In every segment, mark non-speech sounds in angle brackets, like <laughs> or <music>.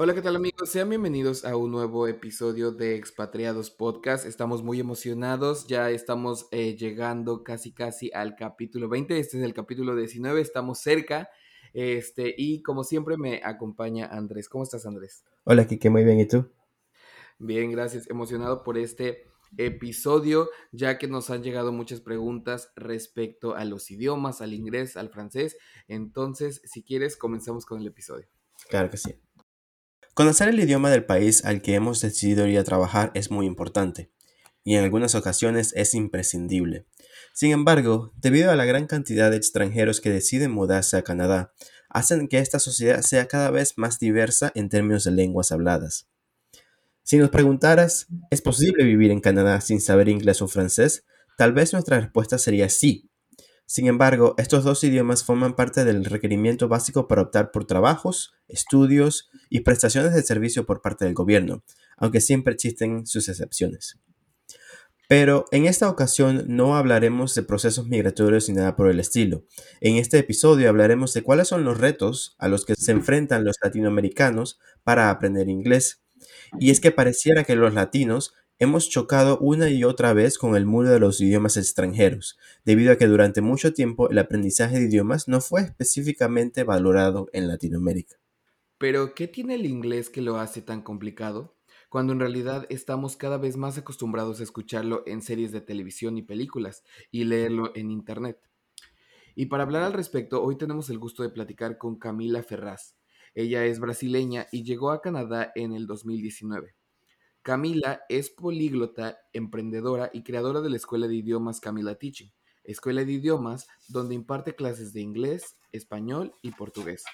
Hola, ¿qué tal amigos? Sean bienvenidos a un nuevo episodio de Expatriados Podcast. Estamos muy emocionados, ya estamos eh, llegando casi casi al capítulo 20, este es el capítulo 19, estamos cerca. Este, y como siempre me acompaña Andrés. ¿Cómo estás, Andrés? Hola, Kike, muy bien, ¿y tú? Bien, gracias. Emocionado por este episodio, ya que nos han llegado muchas preguntas respecto a los idiomas, al inglés, al francés. Entonces, si quieres, comenzamos con el episodio. Claro que sí. Conocer el idioma del país al que hemos decidido ir a trabajar es muy importante y en algunas ocasiones es imprescindible. Sin embargo, debido a la gran cantidad de extranjeros que deciden mudarse a Canadá, hacen que esta sociedad sea cada vez más diversa en términos de lenguas habladas. Si nos preguntaras, ¿es posible vivir en Canadá sin saber inglés o francés? Tal vez nuestra respuesta sería sí, sin embargo, estos dos idiomas forman parte del requerimiento básico para optar por trabajos, estudios y prestaciones de servicio por parte del gobierno, aunque siempre existen sus excepciones. Pero en esta ocasión no hablaremos de procesos migratorios ni nada por el estilo. En este episodio hablaremos de cuáles son los retos a los que se enfrentan los latinoamericanos para aprender inglés. Y es que pareciera que los latinos Hemos chocado una y otra vez con el muro de los idiomas extranjeros, debido a que durante mucho tiempo el aprendizaje de idiomas no fue específicamente valorado en Latinoamérica. Pero, ¿qué tiene el inglés que lo hace tan complicado? Cuando en realidad estamos cada vez más acostumbrados a escucharlo en series de televisión y películas y leerlo en Internet. Y para hablar al respecto, hoy tenemos el gusto de platicar con Camila Ferraz. Ella es brasileña y llegó a Canadá en el 2019. Camila es políglota, emprendedora y creadora de la Escuela de Idiomas Camila Teaching, escuela de idiomas donde imparte clases de inglés, español y portugués.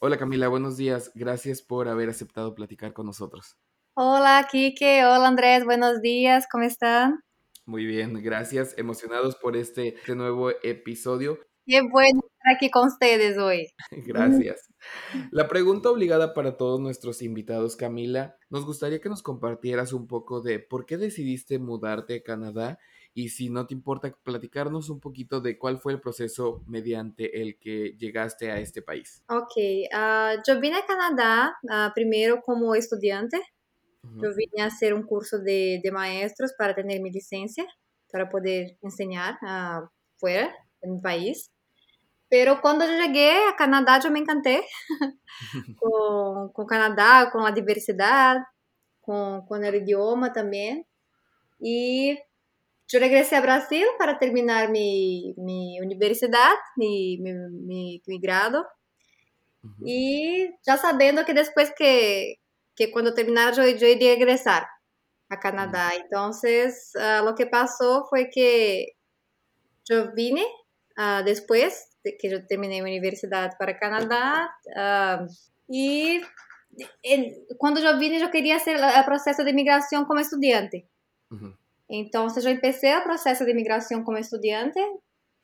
Hola Camila, buenos días. Gracias por haber aceptado platicar con nosotros. Hola Kike, hola Andrés, buenos días, ¿cómo están? Muy bien, gracias. Emocionados por este, este nuevo episodio. Qué bueno estar aquí con ustedes hoy. <laughs> Gracias. La pregunta obligada para todos nuestros invitados, Camila, nos gustaría que nos compartieras un poco de por qué decidiste mudarte a Canadá y si no te importa platicarnos un poquito de cuál fue el proceso mediante el que llegaste a este país. Ok, ah, yo vine a Canadá uh, primero como estudiante. Yo vine a hacer un curso de, de, maestros para tener mi licencia, para poder enseñar uh, fuera de mi país. Pero quando eu cheguei a Canadá, eu me encantei <laughs> com, com o Canadá, com a diversidade, com, com o idioma também. E eu regressei ao Brasil para terminar minha, minha universidade, meu, meu, meu grado. Uhum. E já sabendo que depois que, que quando terminar, eu, eu iria regressar a Canadá. Uhum. Então, uh, o que passou foi que eu vine uh, depois que eu terminei a universidade para Canadá uh, e, e, quando eu vim eu queria ser o processo de imigração como estudante uhum. então eu empecé o processo de imigração como estudante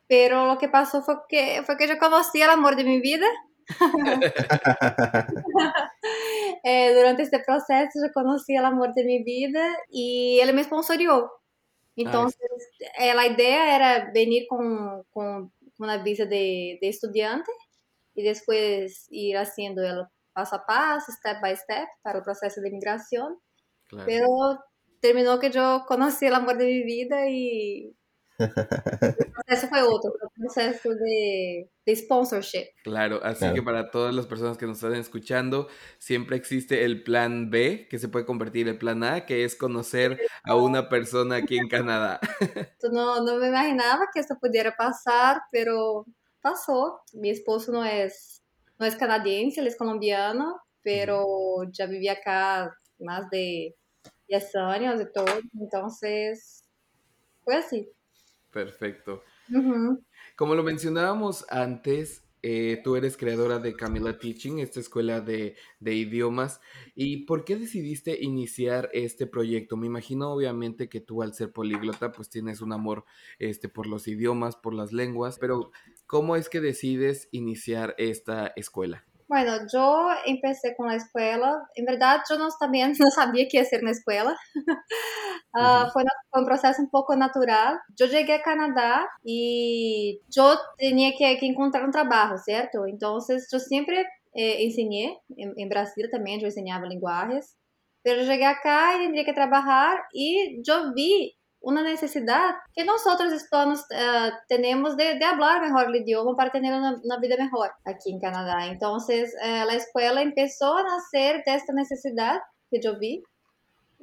pero o que passou foi que foi que eu conheci o amor de minha vida. Eh, <laughs> <laughs> durante este processo eu conheci o amor de minha vida e ele me sponsoriou. Então, a ideia era vir com, com una visa de, de estudiante y después ir haciendo el paso a paso, step by step, para el proceso de migración. Claro. Pero terminó que yo conocí el amor de mi vida y el proceso fue otro, proceso de, de sponsorship. Claro, así claro. que para todas las personas que nos están escuchando, siempre existe el plan B, que se puede convertir en el plan A, que es conocer a una persona aquí en Canadá. <laughs> No, no me imaginaba que esto pudiera pasar, pero pasó. Mi esposo no es, no es canadiense, él es colombiano, pero ya vivía acá más de 10 años y todo, entonces fue así. Perfecto. Como lo mencionábamos antes, eh, tú eres creadora de Camila Teaching, esta escuela de, de, idiomas. ¿Y por qué decidiste iniciar este proyecto? Me imagino obviamente que tú al ser políglota pues tienes un amor este, por los idiomas, por las lenguas, pero ¿cómo es que decides iniciar esta escuela? Bueno, yo empecé con la escuela. En verdad, yo no, también <laughs> no sabía qué hacer en la escuela. <laughs> uh, fue, fue, un proceso un poco natural. Yo llegué a Canadá y yo tenía que, que encontrar un trabajo, ¿cierto? Entonces, yo siempre eh, enseñé. En, en, Brasil también yo enseñaba lenguajes. Pero llegué acá y tendría que trabajar y yo vi una necesidad que nosotros hispanos uh, tenemos de, de, hablar mejor el idioma para tener una, una vida mejor aquí en Canadá. Entonces, uh, la escuela empezó a nacer de esta necesidad que yo vi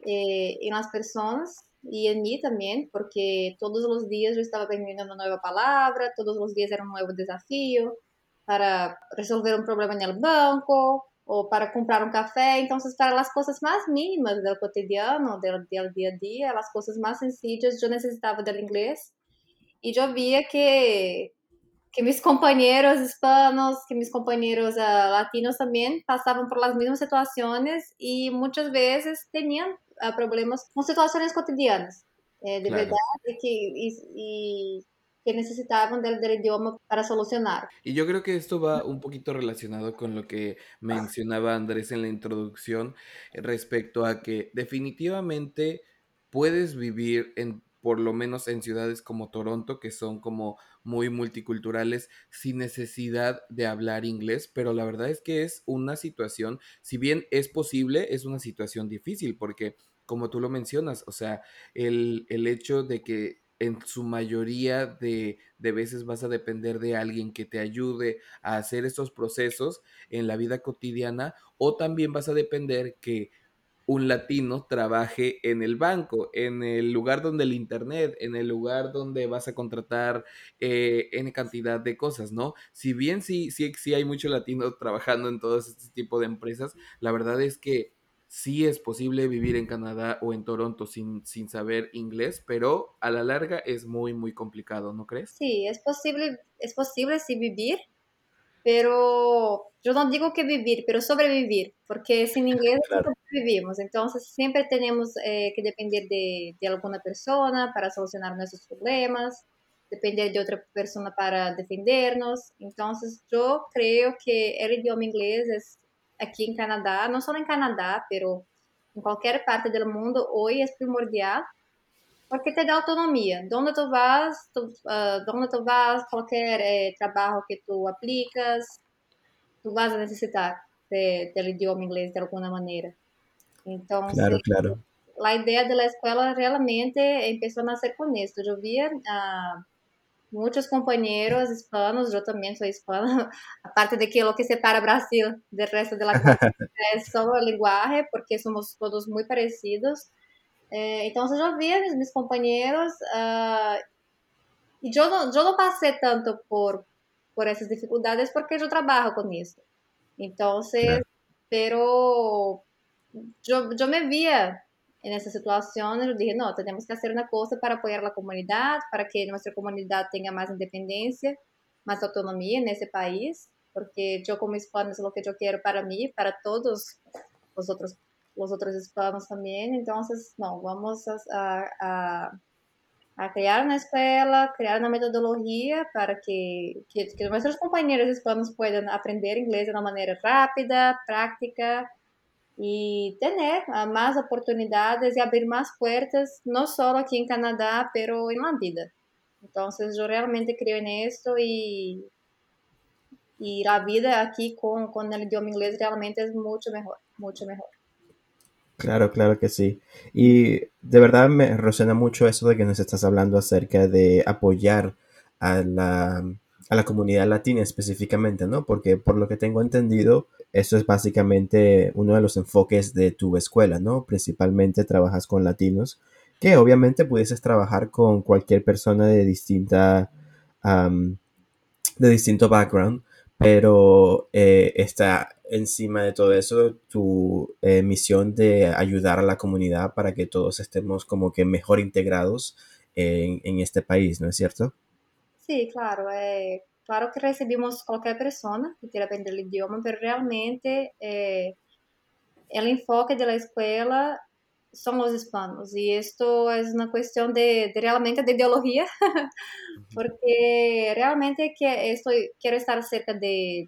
eh, en las personas y en mí también, porque todos los días yo estaba aprendiendo una nueva palabra, todos los días era un nuevo desafío para resolver un problema en el banco, o para comprar un café. Entonces, para las cosas más mínimas del cotidiano, del, del día a día, las cosas más sencillas, yo necesitaba del inglés. Y yo veía que, que mis compañeros hispanos, que mis compañeros uh, latinos también pasaban por las mismas situaciones y muchas veces tenían uh, problemas con situaciones cotidianas. Eh, de claro. verdad, y, y, y que necesitaban del, del, idioma para solucionar. Y yo creo que esto va un poquito relacionado con lo que mencionaba Andrés en la introducción respecto a que definitivamente puedes vivir en por lo menos en ciudades como Toronto, que son como muy multiculturales, sin necesidad de hablar inglés, pero la verdad es que es una situación, si bien es posible, es una situación difícil, porque como tú lo mencionas, o sea, el, el hecho de que en su mayoría de, de, veces vas a depender de alguien que te ayude a hacer estos procesos en la vida cotidiana o también vas a depender que un latino trabaje en el banco, en el lugar donde el internet, en el lugar donde vas a contratar eh, N cantidad de cosas, ¿no? Si bien sí, sí, sí hay mucho latino trabajando en todo este tipo de empresas, la verdad es que sí es posible vivir en Canadá o en Toronto sin, sin saber inglés, pero a la larga es muy, muy complicado, ¿no crees? Sí, es posible, es posible sí vivir, pero yo no digo que vivir, pero sobrevivir, porque sin <laughs> inglés claro. no vivimos, entonces siempre tenemos eh, que depender de, de alguna persona para solucionar nuestros problemas, depender de otra persona para defendernos, entonces yo creo que el idioma inglés es aquí en Canadá, no solo en Canadá, pero en cualquier parte del mundo, hoy es primordial porque te da autonomía. Donde tú vas, tú, uh, donde tú vas, cualquier eh, trabajo que tú aplicas, tú vas a necesitar de, del idioma inglés de alguna manera. Entonces, claro, claro. la idea de la escuela realmente empezó a nacer con esto. Yo vi uh, muchos compañeros hispanos, yo también soy hispana, <laughs> aparte de que lo que separa Brasil del resto de la cultura es <laughs> solo el lenguaje, porque somos todos muy parecidos. Eh, entonces yo vi a mis, mis compañeros uh, y yo no, yo no pasé tanto por, por esas dificultades porque yo trabajo con eso. Entonces, claro. pero yo, yo me vía en esa situación, dije, no, tenemos que hacer una cosa para apoyar a la comunidad, para que nuestra comunidad tenga más independencia, más autonomía en ese país, porque yo como hispano es lo que yo quiero para mí, para todos los otros, los otros hispanos también. Entonces, no, vamos a, a, a crear una escuela, crear una metodología para que, que, que nuestros compañeros hispanos puedan aprender inglés de una manera rápida, práctica, y tener uh, más oportunidades y abrir más puertas, no solo aquí en Canadá, pero en la vida. Entonces yo realmente creo en esto y, y la vida aquí con, con el idioma inglés realmente es mucho mejor, mucho mejor. Claro, claro que sí. Y de verdad me resuena mucho eso de que nos estás hablando acerca de apoyar a la, a la comunidad latina específicamente, ¿no? Porque por lo que tengo entendido, eso es básicamente uno de los enfoques de tu escuela, ¿no? Principalmente trabajas con latinos, que obviamente pudieses trabajar con cualquier persona de distinta, um, de distinto background, pero eh, está encima de todo eso tu eh, misión de ayudar a la comunidad para que todos estemos como que mejor integrados en, en este país, ¿no es cierto? Sí, claro. Eh, claro que recibimos cualquier persona que quiera aprender el idioma, pero realmente eh, el enfoque de la escuela son los hispanos y esto es una cuestión de, realmente de ideología, <laughs> porque realmente que estoy, quiero estar cerca de,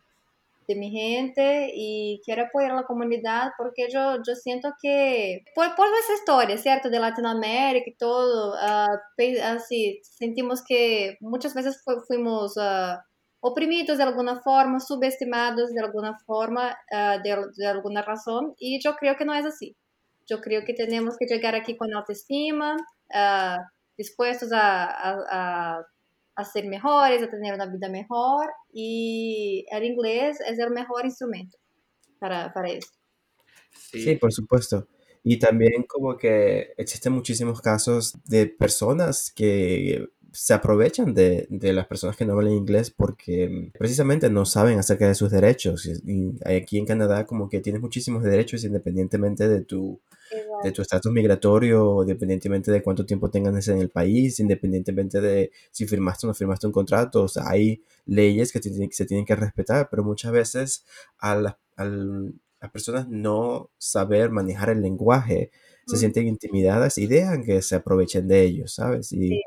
de mi gente y quiero apoyar a la comunidad porque yo, yo siento que por, por nuestra historia, ¿cierto? De Latinoamérica y todo, uh, así, sentimos que muchas veces fuimos uh, oprimidos de alguna forma, subestimados de alguna forma, uh, de, de, alguna razón y yo creo que no es así. Yo creo que tenemos que llegar aquí con autoestima, dispuestos a, a, a a ser mejores, a tener una vida mejor y el inglés es el mejor instrumento para, para eso. Sí. por supuesto. Y también como que existen muchísimos casos de personas que se aprovechan de, de, las personas que no hablan inglés porque precisamente no saben acerca de sus derechos. Y aquí en Canadá como que tienes muchísimos derechos independientemente de tu de tu estatus migratorio, independientemente de cuánto tiempo tengas en el país, independientemente de si firmaste o no firmaste un contrato. O sea, hay leyes que, se tienen que respetar, pero muchas veces a, las personas no saber manejar el lenguaje se sienten intimidadas y dejan que se aprovechen de ellos, ¿sabes? Y,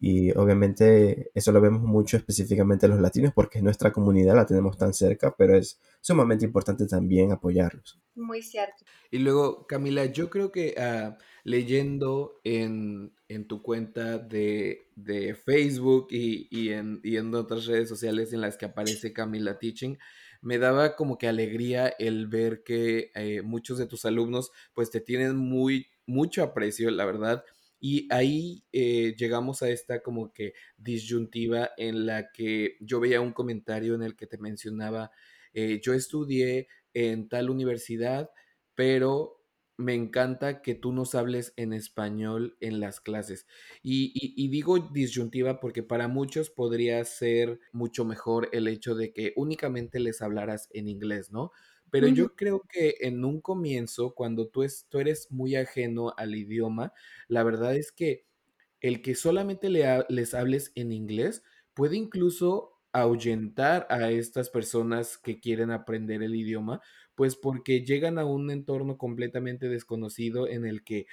y obviamente eso lo vemos mucho específicamente los latinos porque nuestra comunidad la tenemos tan cerca, pero es sumamente importante también apoyarlos. Muy cierto. Y luego, Camila, yo creo que uh, leyendo en, en, tu cuenta de, de Facebook y, y, en, y, en, otras redes sociales en las que aparece Camila Teaching, me daba como que alegría el ver que eh, muchos de tus alumnos pues te tienen muy, mucho aprecio, la verdad y ahí eh, llegamos a esta como que disyuntiva en la que yo veía un comentario en el que te mencionaba, eh, yo estudié en tal universidad, pero me encanta que tú nos hables en español en las clases. Y, y, digo disyuntiva porque para muchos podría ser mucho mejor el hecho de que únicamente les hablaras en inglés, ¿no? Pero yo creo que en un comienzo, cuando tú, es, tú eres muy ajeno al idioma, la verdad es que el que solamente le les hables en inglés puede incluso ahuyentar a estas personas que quieren aprender el idioma, pues porque llegan a un entorno completamente desconocido en el que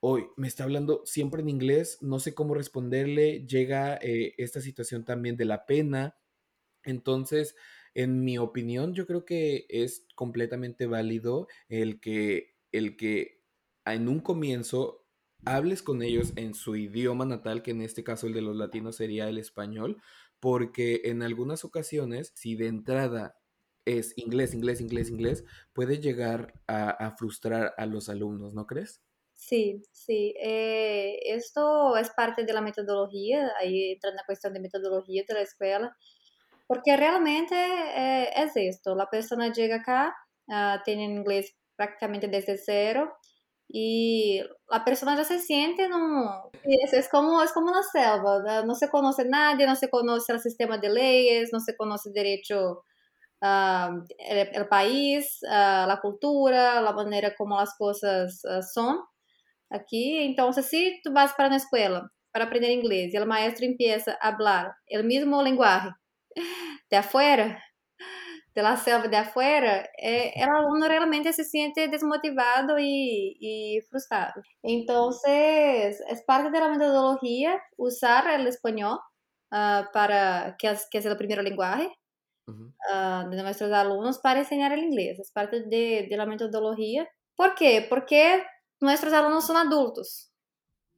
hoy me está hablando siempre en inglés, no sé cómo responderle, llega eh, esta situación también de la pena. Entonces, en mi opinión, yo creo que es completamente válido el que, el que en un comienzo hables con ellos en su idioma natal, que en este caso el de los latinos sería el español, porque en algunas ocasiones, si de entrada es inglés, inglés, inglés, inglés, puede llegar a, frustrar a los alumnos, ¿no crees? Sí, sí. Eh, esto es parte de la metodología, ahí entra la cuestión de metodología de la escuela. Porque realmente eh, es esto, la persona llega acá, uh, tiene inglés prácticamente desde cero y la persona ya se siente no es, es, como es como una selva no se conoce nadie no se conoce el sistema de leyes no se conoce derecho uh, el, el, país uh, la cultura la manera como las cosas son aquí entonces si tú vas para una escuela para aprender inglés y el maestro empieza a hablar el mismo lenguaje de afuera, de la selva de afuera, eh, el alumno realmente se siente desmotivado y, y, frustrado. Entonces, es parte de la metodología usar el español uh, para, que es, que es el primer lenguaje uh, de nuestros alumnos para enseñar el inglés. Es parte de, de la metodología. ¿Por qué? Porque nuestros alumnos son adultos.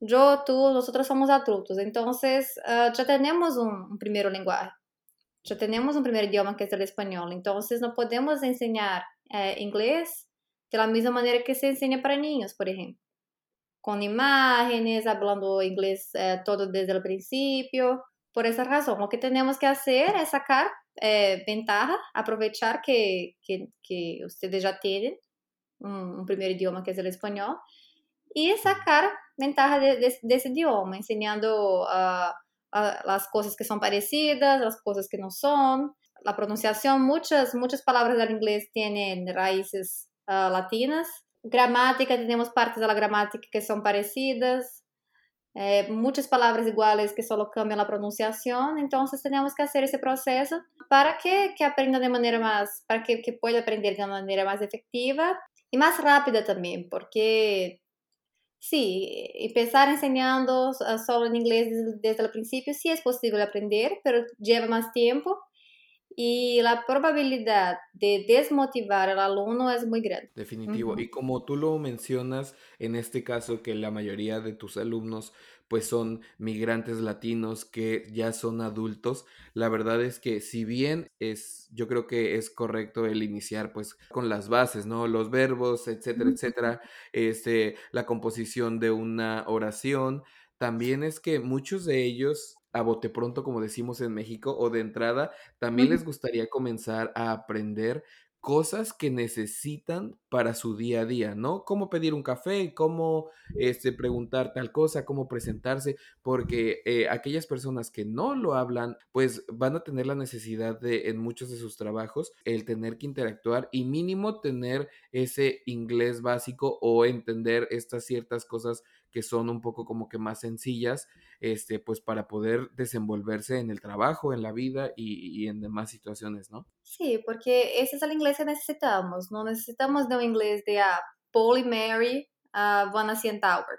Yo, tú, nosotros somos adultos. Entonces, uh, ya tenemos un, un primer lenguaje. Ya tenemos un primer idioma que es el español, entonces no podemos enseñar eh, inglés de la misma manera que se enseña para niños, por ejemplo, con imágenes, hablando inglés eh, todo desde el principio. Por esa razón, lo que tenemos que hacer es sacar eh, ventaja, aprovechar que, que, que, ustedes ya tienen un, un, primer idioma que es el español y sacar ventaja de, de, de ese idioma, enseñando a... Uh, las cosas que son parecidas, las cosas que no son. La pronunciación, muchas, muchas palabras del inglés tienen raíces uh, latinas. Gramática, tenemos partes de la gramática que son parecidas. eh, muchas palabras iguales que solo cambian la pronunciación, entonces tenemos que hacer ese proceso para que, que aprenda de manera más, para que, que pueda aprender de manera más efectiva y más rápida también, porque sí, empezar enseñando solo en inglés desde, desde el principio sí es posible aprender, pero lleva más tiempo y la probabilidad de desmotivar al alumno es muy grande. Definitivo. Y como tú lo mencionas, en este caso que la mayoría de tus alumnos pues son migrantes latinos que ya son adultos, la verdad es que si bien es, yo creo que es correcto el iniciar pues con las bases, ¿no? Los verbos, etcétera, etcétera, este, la composición de una oración, también es que muchos de ellos a bote pronto, como decimos en México, o de entrada, también les gustaría comenzar a aprender cosas que necesitan para su día a día, ¿no? Cómo pedir un café, cómo este, preguntar tal cosa, cómo presentarse, porque eh, aquellas personas que no lo hablan, pues van a tener la necesidad de, en muchos de sus trabajos, el tener que interactuar y mínimo tener ese inglés básico o entender estas ciertas cosas que son un poco como que más sencillas, este, pues para poder desenvolverse en el trabajo, en la vida y, y en demás situaciones, ¿no? Sí, porque ese es el inglés que necesitamos, no necesitamos de un inglés de a Paul y Mary a Vanessa Tower.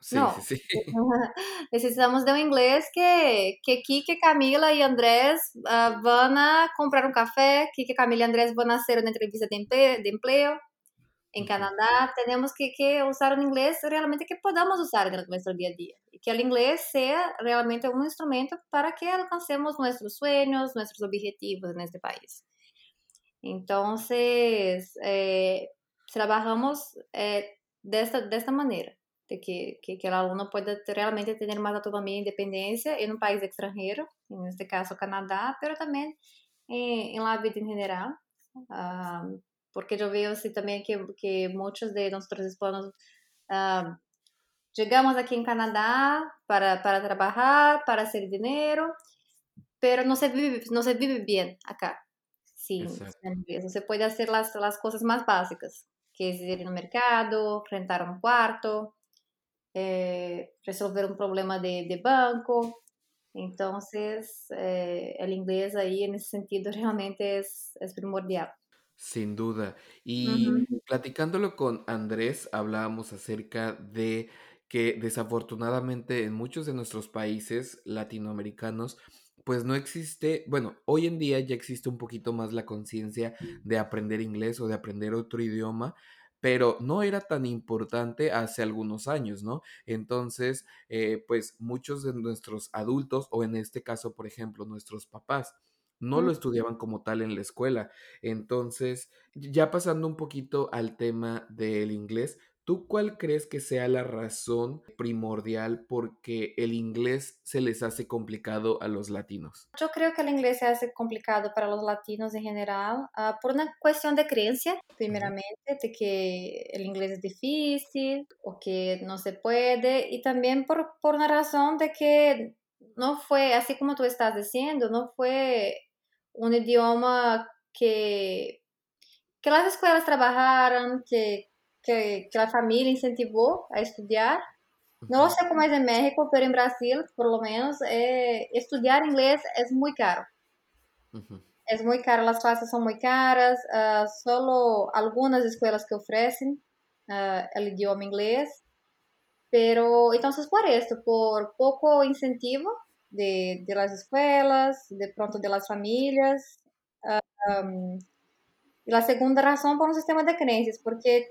Sí, no, sí, sí. <laughs> necesitamos de un inglés que, que Kike, Camila y Andrés uh, van a comprar un café, Kike, Camila y Andrés van a hacer una entrevista de empleo, de empleo en Canadá tenemos que, que, usar un inglés realmente que podamos usar en nuestro día a día y que el inglés sea realmente un instrumento para que alcancemos nuestros sueños, nuestros objetivos en este país. Entonces, eh, trabajamos eh, de, esta, de esta manera, de que, que, que, el alumno pueda realmente tener más autonomía e independencia en un país extranjero, en este caso Canadá, pero también eh, en la vida en general. Um, porque yo veo así también que, que muchos de nosotros hispanos uh, llegamos aquí en Canadá para, para trabajar, para hacer dinero, pero no se vive, no se vive bien acá. Sí, no se puede hacer las, las cosas más básicas, que es ir al mercado, rentar un cuarto, eh, resolver un problema de, de banco. Entonces, eh, el inglés ahí en ese sentido <laughs> realmente es, es primordial. Sin duda. Y Ujú. platicándolo con Andrés, hablábamos acerca de que desafortunadamente en muchos de nuestros países latinoamericanos, pues no existe, bueno, hoy en día ya existe un poquito más la conciencia de aprender inglés o de aprender otro idioma, pero no era tan importante hace algunos años, ¿no? Entonces, eh, pues muchos de nuestros adultos, o en este caso, por ejemplo, nuestros papás, no lo estudiaban como tal en la escuela. Entonces, ya pasando un poquito al tema del inglés, ¿tú cuál crees que sea la razón primordial porque el inglés se les hace complicado a los latinos? Yo creo que el inglés se hace complicado para los latinos en general uh, por una cuestión de creencia, primeramente, de que el inglés es difícil o que no se puede, y también por, por una razón de que no fue, así como tú estás diciendo, no fue un idioma que, que las escuelas trabajaron, que, que, que, la familia incentivó a estudiar. No sé cómo es en México, pero en Brasil, por lo menos, eh, estudiar inglés es muy caro. Uh -huh. Es muy caro, las clases son muy caras, uh, solo algunas escuelas que ofrecen uh, el idioma inglés. Pero entonces por esto, por poco incentivo, de, de, las escuelas, de pronto de las familias. Um, y la segunda razón por un sistema de creencias, porque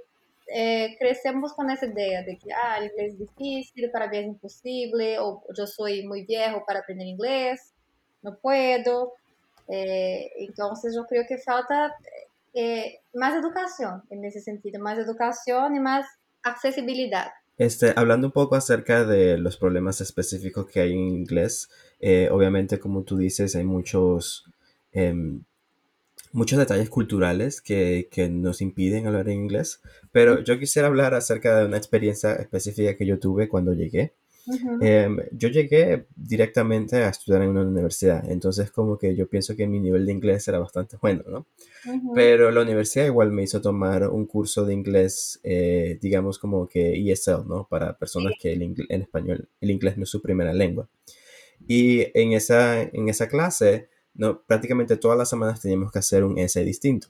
eh, crecemos con esa idea de que ah, el inglés es difícil, para mí es imposible, o yo soy muy viejo para aprender inglés, no puedo. Eh, entonces yo creo que falta eh, más educación en ese sentido, más educación y más accesibilidad. Este, hablando un poco acerca de los problemas específicos que hay en inglés, eh, obviamente como tú dices hay muchos, eh, muchos detalles culturales que, que, nos impiden hablar en inglés, pero yo quisiera hablar acerca de una experiencia específica que yo tuve cuando llegué. Em, yo llegué directamente a estudiar en una universidad, entonces como que yo pienso que mi nivel de inglés era bastante bueno, ¿no? Pero la universidad igual me hizo tomar un curso de inglés, eh, digamos como que ESL, ¿no? Para personas que el en español, el inglés no es su primera lengua. Y en esa, en esa clase, no, prácticamente todas las semanas teníamos que hacer un essay distinto.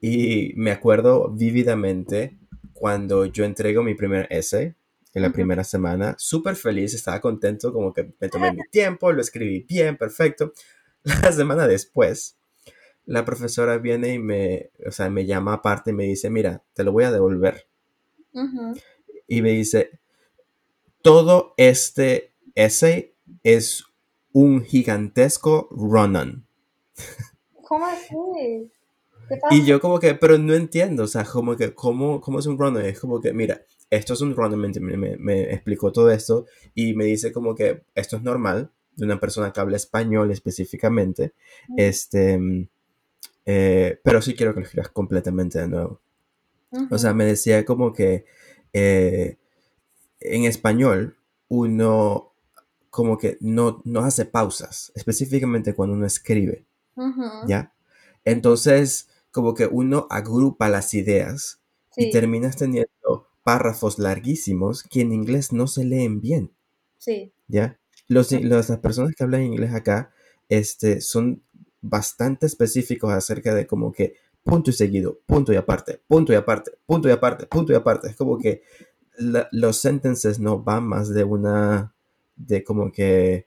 Y me acuerdo vívidamente cuando yo entrego mi primer essay en la primera semana, súper feliz, estaba contento, como que me tomé <laughs> mi tiempo, lo escribí bien, perfecto. <laughs> La semana después, la profesora viene y me, o sea, me llama aparte y me dice, mira, te lo voy a devolver. Y me dice, todo este essay es un gigantesco run-on. <laughs> ¿Cómo así? Y yo como que, pero no entiendo, o sea, como que, ¿cómo, cómo es un run-on? Es como que, mira, esto es un me, me, explicó todo esto y me dice como que esto es normal de una persona que habla español específicamente, este, eh, pero sí quiero que lo escribas completamente de nuevo. O sea, me decía como que eh, en español uno como que no, no hace pausas, específicamente cuando uno escribe, ¿ya? Entonces, como que uno agrupa las ideas y terminas teniendo párrafos larguísimos que en inglés no se leen bien. Sí. ¿Ya? Los, las personas que hablan inglés acá este, son bastante específicos acerca de como que punto y seguido, punto y aparte, punto y aparte, punto y aparte, punto y aparte. Es como que los sentences no van más de una, de como que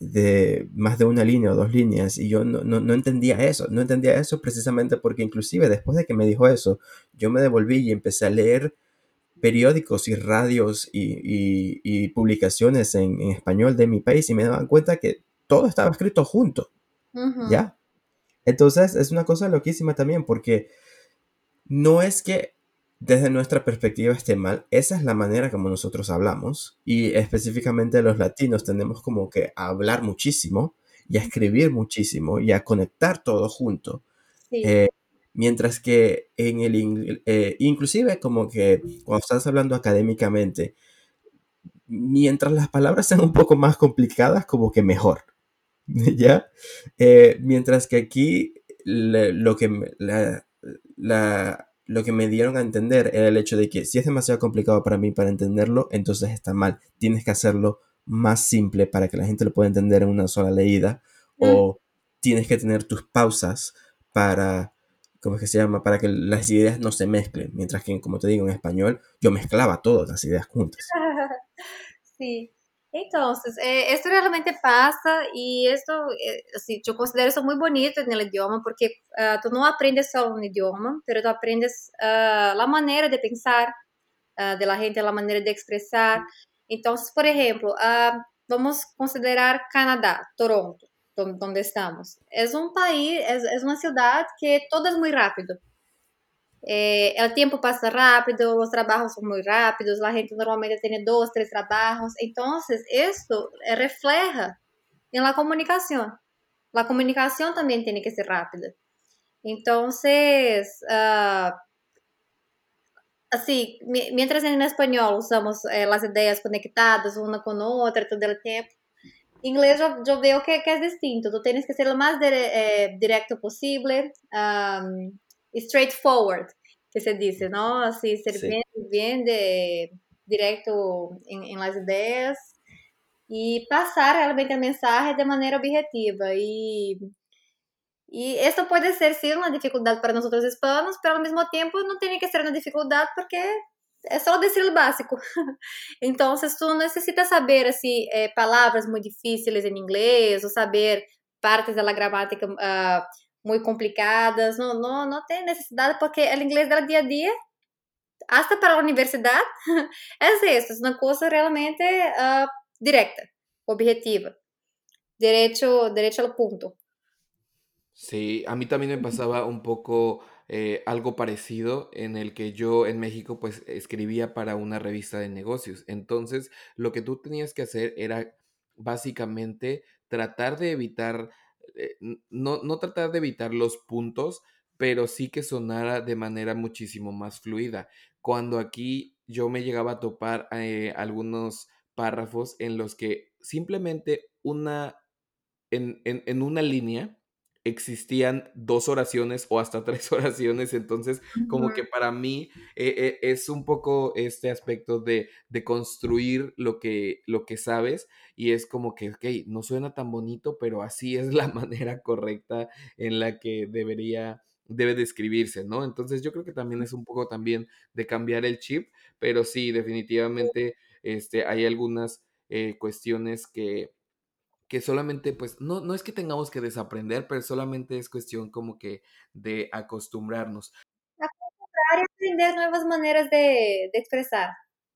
de más de una línea o dos líneas y yo no, no, entendía eso, no entendía eso precisamente porque inclusive después de que me dijo eso, yo me devolví y empecé a leer periódicos y radios y, publicaciones en, español de mi país y me daban cuenta que todo estaba escrito junto, ¿ya? Entonces es una cosa loquísima también porque no es que desde nuestra perspectiva esté mal, esa es la manera como nosotros hablamos y específicamente los latinos tenemos como que a hablar muchísimo y a escribir muchísimo y a conectar todo junto. Eh, mientras que en el eh, inclusive como que cuando estás hablando académicamente, mientras las palabras sean un poco más complicadas, como que mejor. <laughs> ¿Ya? Eh, mientras que aquí lo que la, lo que me dieron a entender era el hecho de que si es demasiado complicado para mí para entenderlo, entonces está mal. Tienes que hacerlo más simple para que la gente lo pueda entender en una sola leída. O tienes que tener tus pausas para, ¿cómo es que se llama? Para que las ideas no se mezclen. Mientras que, como te digo, en español, yo mezclaba todas las ideas juntas. <laughs> sí. Entonces, eh, esto realmente pasa y esto, eh, assim, yo considero eso muy bonito en el idioma porque uh, tú no aprendes solo un idioma, pero tú aprendes uh, la manera de pensar uh, de la gente, la manera de expresar. Entonces, por ejemplo, vamos a considerar Canadá, Toronto, donde estamos. Es un país, es, es una ciudad que todo es muy rápido. Eh, el tiempo pasa rápido, los trabajos son muy rápidos, la gente normalmente tiene dos, tres trabajos. Entonces, esto refleja en la comunicación. La comunicación también tiene que ser rápida. Entonces, uh, así, mientras en español usamos eh, las ideas conectadas una con otra todo el tiempo, inglés yo, yo veo que, que, es distinto. Tú tienes que ser lo más de, eh, directo posible. Um, straightforward, que se dice, ¿no? Así, ser bien, bien de, directo en, en, las ideas y pasar realmente el mensaje de manera objetiva. Y, y esto puede ser, sí, una dificultad para nosotros hispanos, pero al mismo tiempo no tiene que ser una dificultad porque es solo decir lo básico. <laughs> Entonces, tú necesitas saber así, eh, palabras muy difíciles en inglés o saber partes de la gramática uh, muy complicadas, no, no, no tiene necesidad porque el inglés del día a día, hasta para la universidad, es <laughs> eso, es una cosa realmente uh, directa, objetiva, derecho, derecho al punto. Sí, a mí también me pasaba un poco eh, algo parecido en el que yo en México pues escribía para una revista de negocios. Entonces, lo que tú tenías que hacer era básicamente tratar de evitar eh, no, no tratar de evitar los puntos, pero sí que sonara de manera muchísimo más fluida. Cuando aquí yo me llegaba a topar eh, algunos párrafos en los que simplemente una, en, en, en una línea, existían dos oraciones o hasta <laughs> tres oraciones, entonces como que para mí eh, eh, es un poco este aspecto de, de, construir lo que, lo que sabes y es como que, ok, no suena tan bonito, pero así es la <laughs> manera correcta en la que debería debe describirse, ¿no? Entonces yo creo que también es un poco también de cambiar el chip, pero sí, definitivamente este, hay algunas eh, cuestiones que, que solamente, pues, no, no es que tengamos que desaprender, pero solamente es cuestión como que de acostumbrarnos. Acostumbrar y aprender nuevas maneras de, de expresar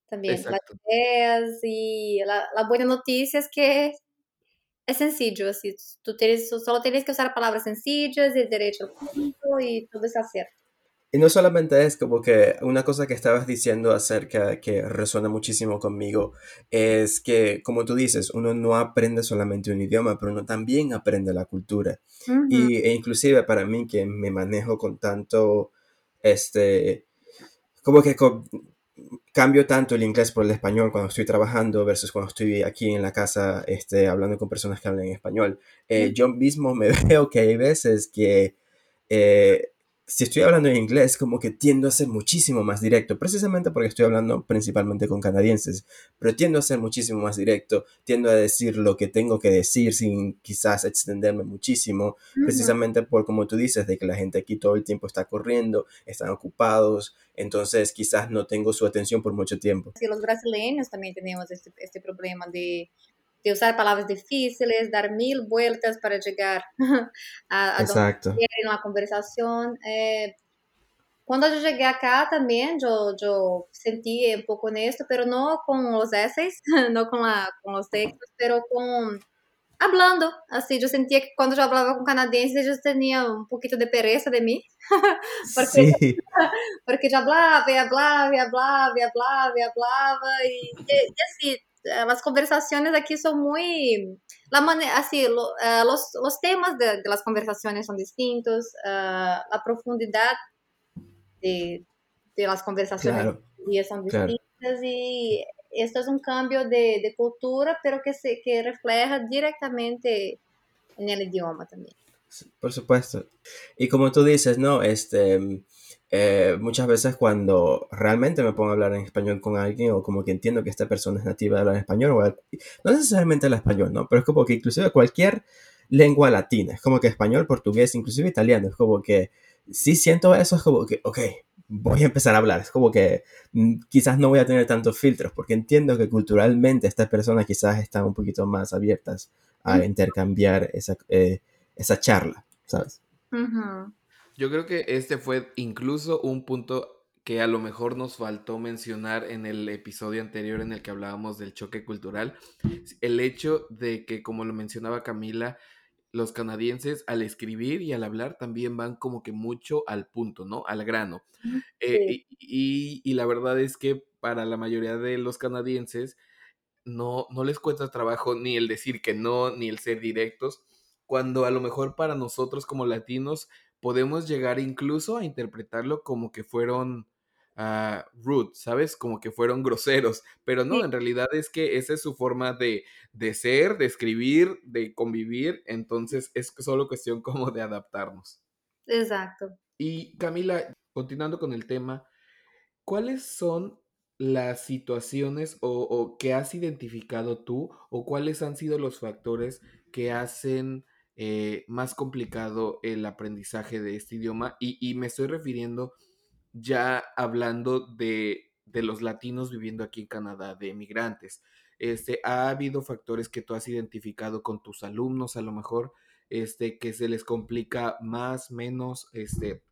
también Exacto. las ideas y la, la, buena noticia es que es sencillo, así, tú tienes, solo tienes que usar palabras sencillas y derecho al punto y todo es hacer. Y no solamente es como que una cosa que estabas diciendo acerca que resuena muchísimo conmigo es que, como tú dices, uno no aprende solamente un idioma, pero uno también aprende la cultura. y, e inclusive para mí que me manejo con tanto, este, como que cambio tanto el inglés por el español cuando estoy trabajando versus cuando estoy aquí en la casa este, hablando con personas que hablan español. Eh, yo mismo me <laughs> veo que hay veces que... Eh, si estoy hablando en inglés, como que tiendo a ser muchísimo más directo, precisamente porque estoy hablando principalmente con canadienses, pero tiendo a ser muchísimo más directo, tiendo a decir lo que tengo que decir sin quizás extenderme muchísimo, precisamente por como tú dices, de que la gente aquí todo el tiempo está corriendo, están ocupados, entonces quizás no tengo su atención por mucho tiempo. Sí, los brasileños también tenemos este, este problema de de usar palabras difíciles, dar mil vueltas para llegar <laughs> a, a Exacto. donde en la conversación. Eh, cuando yo llegué acá también, yo, yo sentí un poco en esto, pero no con los essays, <laughs> no con, la, con los textos, pero con hablando, así, yo sentía que cuando yo hablaba con canadienses ellos tenían un poquito de pereza de mí, <laughs> porque, sí. porque yo hablaba y hablaba y hablaba y hablaba y hablaba y, y, y así, las conversaciones aquí son muy, la manera, así, lo, uh, los, los, temas de, de, las conversaciones son distintos, uh, la profundidad de, de las conversaciones claro, son distintas claro. y esto es un cambio de, de, cultura, pero que, se, que refleja directamente en el idioma también. Por supuesto. Y como tú dices, ¿no? Este, eh, muchas veces cuando realmente me pongo a hablar en español con alguien o como que entiendo que esta persona es nativa de hablar español, o no necesariamente el español, ¿no? Pero es como que inclusive cualquier lengua latina, es como que español, portugués, inclusive italiano, es como que si siento eso, es como que, ok, voy a empezar a hablar, es como que mm, quizás no voy a tener tantos filtros, porque entiendo que culturalmente estas personas quizás están un poquito más abiertas a intercambiar esa, eh, esa charla, ¿sabes? Uh -huh. Yo creo que este fue incluso un punto que a lo mejor nos faltó mencionar en el episodio anterior en el que hablábamos del choque cultural. El hecho de que, como lo mencionaba Camila, los canadienses al escribir y al hablar también van como que mucho al punto, ¿no? Al grano. Sí. Eh, y, y, la verdad es que para la mayoría de los canadienses no, no les cuesta trabajo ni el decir que no, ni el ser directos, cuando a lo mejor para nosotros como latinos podemos llegar incluso a interpretarlo como que fueron uh, rude, ¿sabes? Como que fueron groseros, pero no, Sí. en realidad es que esa es su forma de, de ser, de escribir, de convivir, entonces es solo cuestión como de adaptarnos. Exacto. Y Camila, continuando con el tema, ¿cuáles son las situaciones o, o que has identificado tú o cuáles han sido los factores que hacen eh, más complicado el aprendizaje de este idioma? Y, y me estoy refiriendo ya hablando de, de, los latinos viviendo aquí en Canadá, de emigrantes. Este, ¿Ha habido factores que tú has identificado con tus alumnos a lo mejor? Este, que se les complica más, menos, este,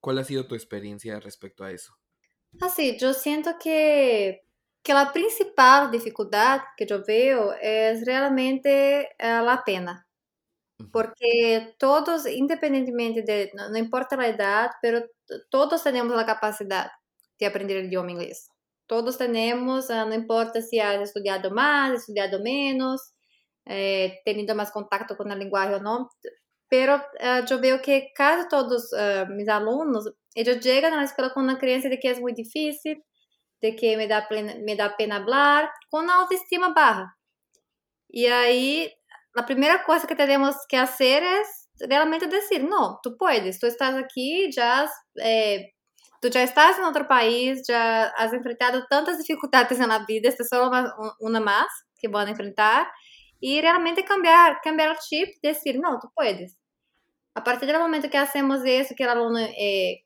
¿cuál ha sido tu experiencia respecto a eso? Así, yo siento que, que la principal dificultad que yo veo es realmente uh, la pena. Porque todos, independientemente de, no, no, importa la edad, pero todos tenemos la capacidad de aprender el idioma inglés. Todos tenemos, uh, no importa si has estudiado más, estudiado menos, eh, tenido más contacto con el lenguaje o no, pero uh, yo veo que casi todos uh, mis alumnos, ellos llegan a la escuela con una creencia de que es muy difícil, de que me da, plena, me da pena hablar, con una autoestima baja. Y ahí la primera cosa que tenemos que hacer es realmente decir, no, tú puedes, tú estás aquí, ya, eh, tú ya estás en otro país, ya has enfrentado tantas dificultades en la vida, esta es solo una, una más que van a enfrentar, y realmente cambiar, cambiar el chip, decir, no, tú puedes. A partir del momento que hacemos eso, que el alumno eh,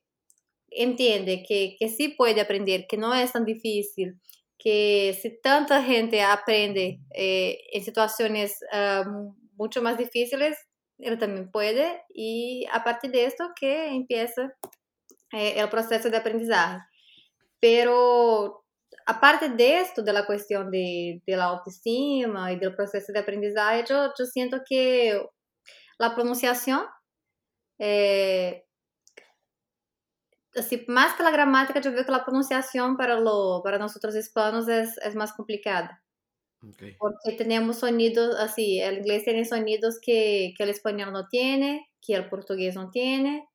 entiende que, que sí puede aprender, que no es tan difícil, que si tanta gente aprende eh, en situaciones uh, mucho más difíciles, él también puede. Y a partir de esto que empieza eh, el proceso de aprendizaje. Pero aparte de esto, de la cuestión de, de autoestima y del proceso de aprendizaje, yo, yo siento que la pronunciación eh, assim, más que la gramática, yo veo que la pronunciación para, lo, para nosotros hispanos es, es más complicada. Okay. Porque tenemos sonidos, así, el inglés tiene sonidos que, que el español no tiene, que el portugués no tiene,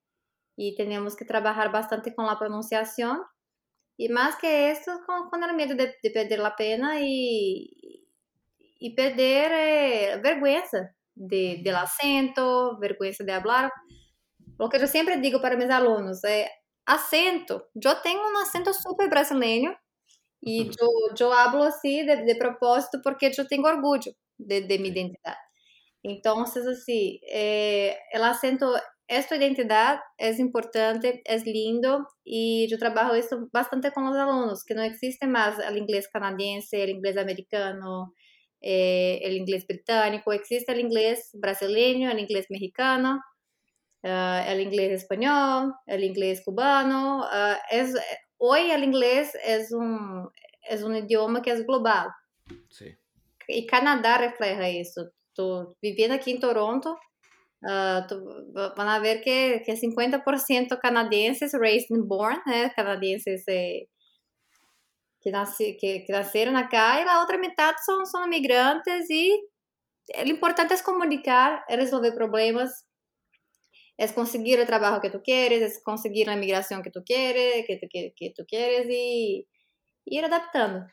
y tenemos que trabajar bastante con la pronunciación. Y más que esto, con, con el miedo de, de, perder la pena y, y perder eh, vergüenza de, del acento, vergüenza de hablar. Lo que yo siempre digo para mis alumnos eh, acento. Eu tenho um acento super brasileiro e eu, eu hablo assim de, de propósito porque eu tenho orgulho de, de minha identidade. Então, assim, é, o acento, esta identidade é importante, é lindo e eu trabalho isso bastante com os alunos, que não existe mais o inglês canadense, o inglês americano, é, o inglês britânico, existe o inglês brasileiro, o inglês mexicano, uh, el inglés español, el inglés cubano. Uh, es, hoy el inglés es un, es un idioma que es global. Sí. Y Canadá refleja eso. Tú, viviendo aquí en Toronto, uh, tú, van a ver que, que 50% canadienses raised and born, eh, canadienses eh, que, que, que, nacieron acá, y la otra mitad son, son migrantes y lo importante es comunicar, resolver problemas, es conseguir el trabajo que tú quieres, es conseguir la migración que tú quieres, que, que, que tú quieres y, ir adaptando.